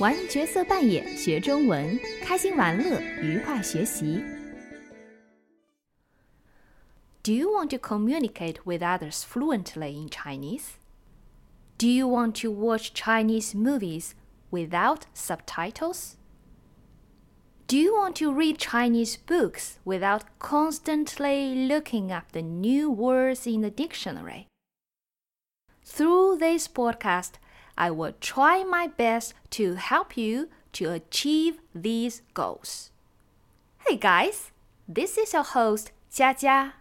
玩角色扮演学中文，开心玩乐，愉快学习。Do you want to communicate with others fluently in Chinese? Do you want to watch Chinese movies without subtitles? Do you want to read Chinese books without constantly looking up the new words in the dictionary? Through this podcast, I will try my best to help you to achieve these goals. Hey guys, this is your host Jia Jia.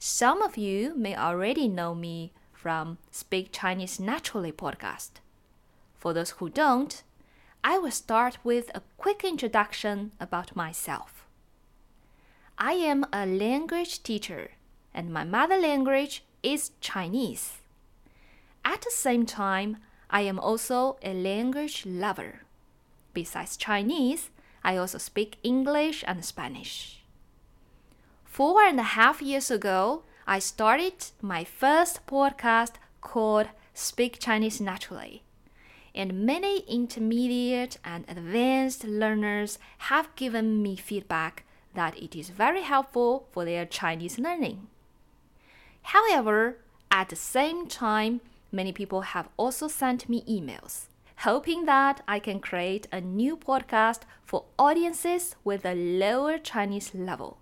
Some of you may already know me from Speak Chinese Naturally podcast. For those who don't, I will start with a quick introduction about myself. I am a language teacher, and my mother language is Chinese. At the same time, I am also a language lover. Besides Chinese, I also speak English and Spanish. Four and a half years ago, I started my first podcast called Speak Chinese Naturally and many intermediate and advanced learners have given me feedback that it is very helpful for their Chinese learning. However, at the same time, many people have also sent me emails hoping that I can create a new podcast for audiences with a lower Chinese level.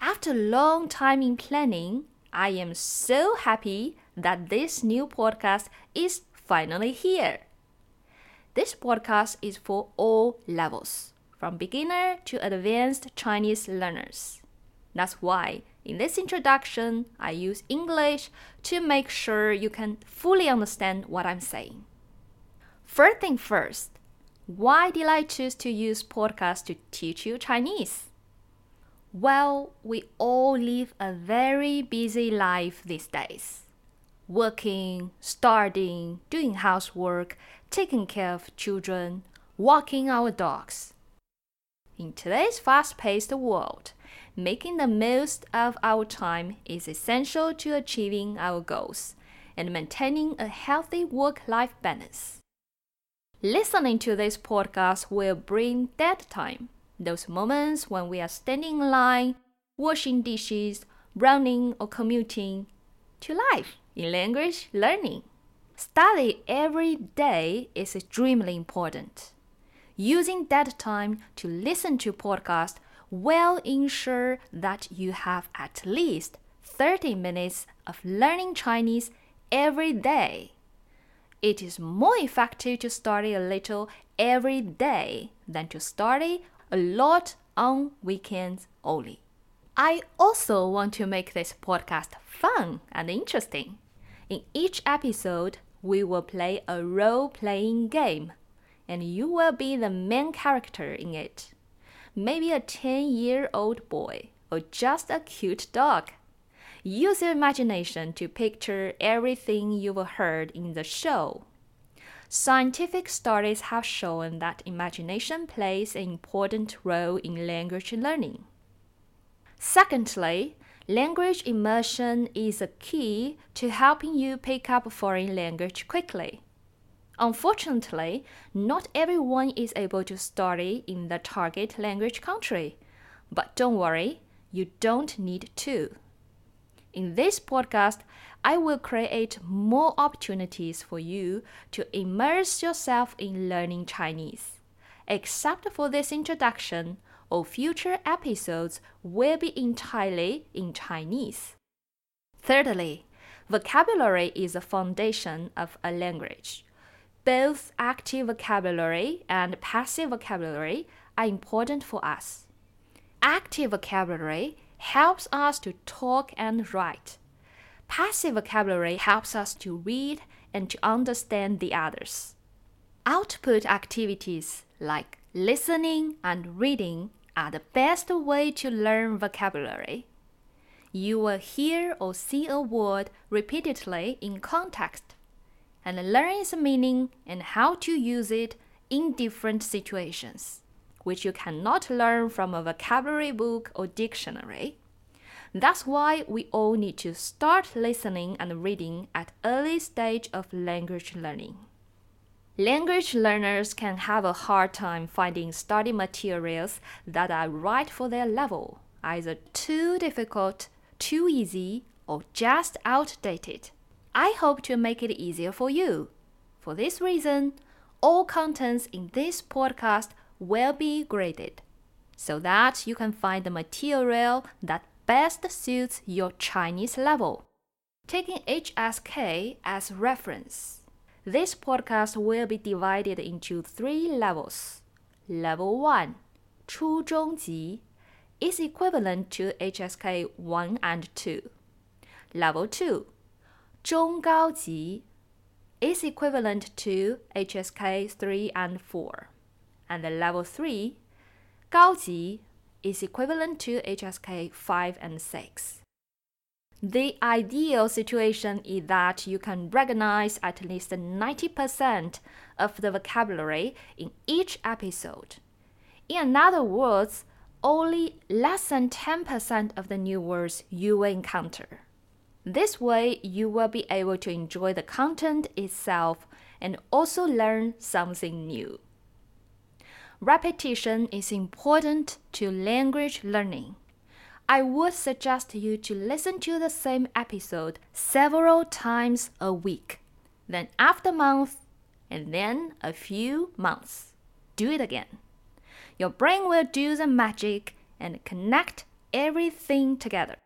After a long time in planning, I am so happy that this new podcast is finally here. This podcast is for all levels, from beginner to advanced Chinese learners. That's why in this introduction, I use English to make sure you can fully understand what I'm saying. First thing first, why did I choose to use podcast to teach you Chinese? Well, we all live a very busy life these days working, studying, doing housework, taking care of children, walking our dogs. In today's fast paced world, making the most of our time is essential to achieving our goals and maintaining a healthy work life balance. Listening to this podcast will bring that time, those moments when we are standing in line, washing dishes, running, or commuting, to life in language learning. Study every day is extremely important. Using that time to listen to podcasts will ensure that you have at least 30 minutes of learning Chinese every day. It is more effective to study a little every day than to study a lot on weekends only. I also want to make this podcast fun and interesting. In each episode, we will play a role playing game, and you will be the main character in it. Maybe a 10 year old boy or just a cute dog. Use your imagination to picture everything you've heard in the show. Scientific studies have shown that imagination plays an important role in language learning. Secondly, Language immersion is a key to helping you pick up a foreign language quickly. Unfortunately, not everyone is able to study in the target language country. But don't worry, you don't need to. In this podcast, I will create more opportunities for you to immerse yourself in learning Chinese. Except for this introduction, all future episodes will be entirely in Chinese. Thirdly, vocabulary is the foundation of a language. Both active vocabulary and passive vocabulary are important for us. Active vocabulary helps us to talk and write. Passive vocabulary helps us to read and to understand the others. Output activities like listening and reading are the best way to learn vocabulary. You will hear or see a word repeatedly in context and learn its meaning and how to use it in different situations, which you cannot learn from a vocabulary book or dictionary. That's why we all need to start listening and reading at early stage of language learning. Language learners can have a hard time finding study materials that are right for their level, either too difficult, too easy, or just outdated. I hope to make it easier for you. For this reason, all contents in this podcast will be graded so that you can find the material that best suits your Chinese level. Taking HSK as reference, this podcast will be divided into three levels. Level 1, 初中级, is equivalent to HSK 1 and 2. Level 2, 中高级, is equivalent to HSK 3 and 4. And the level 3, 高级, is equivalent to HSK 5 and 6. The ideal situation is that you can recognize at least 90% of the vocabulary in each episode. In other words, only less than 10% of the new words you will encounter. This way, you will be able to enjoy the content itself and also learn something new. Repetition is important to language learning. I would suggest you to listen to the same episode several times a week. Then, after month, and then a few months, do it again. Your brain will do the magic and connect everything together.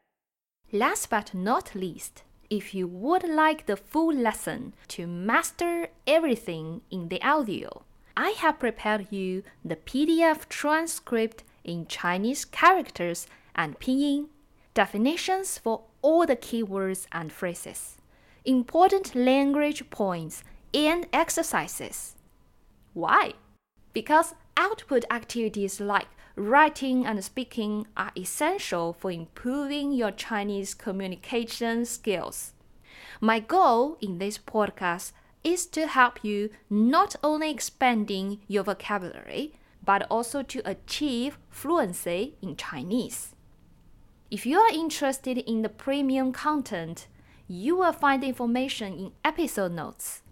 Last but not least, if you would like the full lesson to master everything in the audio, I have prepared you the PDF transcript in Chinese characters and pinyin, definitions for all the keywords and phrases, important language points, and exercises. Why? Because output activities like writing and speaking are essential for improving your Chinese communication skills. My goal in this podcast is to help you not only expanding your vocabulary, but also to achieve fluency in Chinese. If you are interested in the premium content, you will find information in episode notes.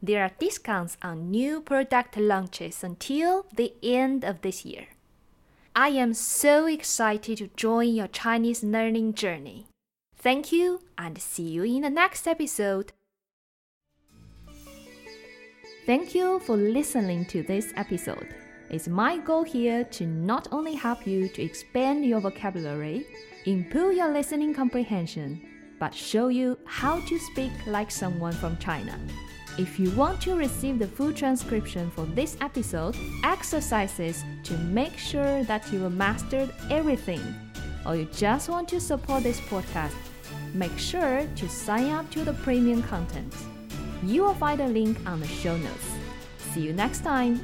There are discounts on new product launches until the end of this year. I am so excited to join your Chinese learning journey. Thank you and see you in the next episode. Thank you for listening to this episode. It's my goal here to not only help you to expand your vocabulary, improve your listening comprehension, but show you how to speak like someone from China. If you want to receive the full transcription for this episode, exercises to make sure that you have mastered everything, or you just want to support this podcast, make sure to sign up to the premium content. You will find a link on the show notes. See you next time.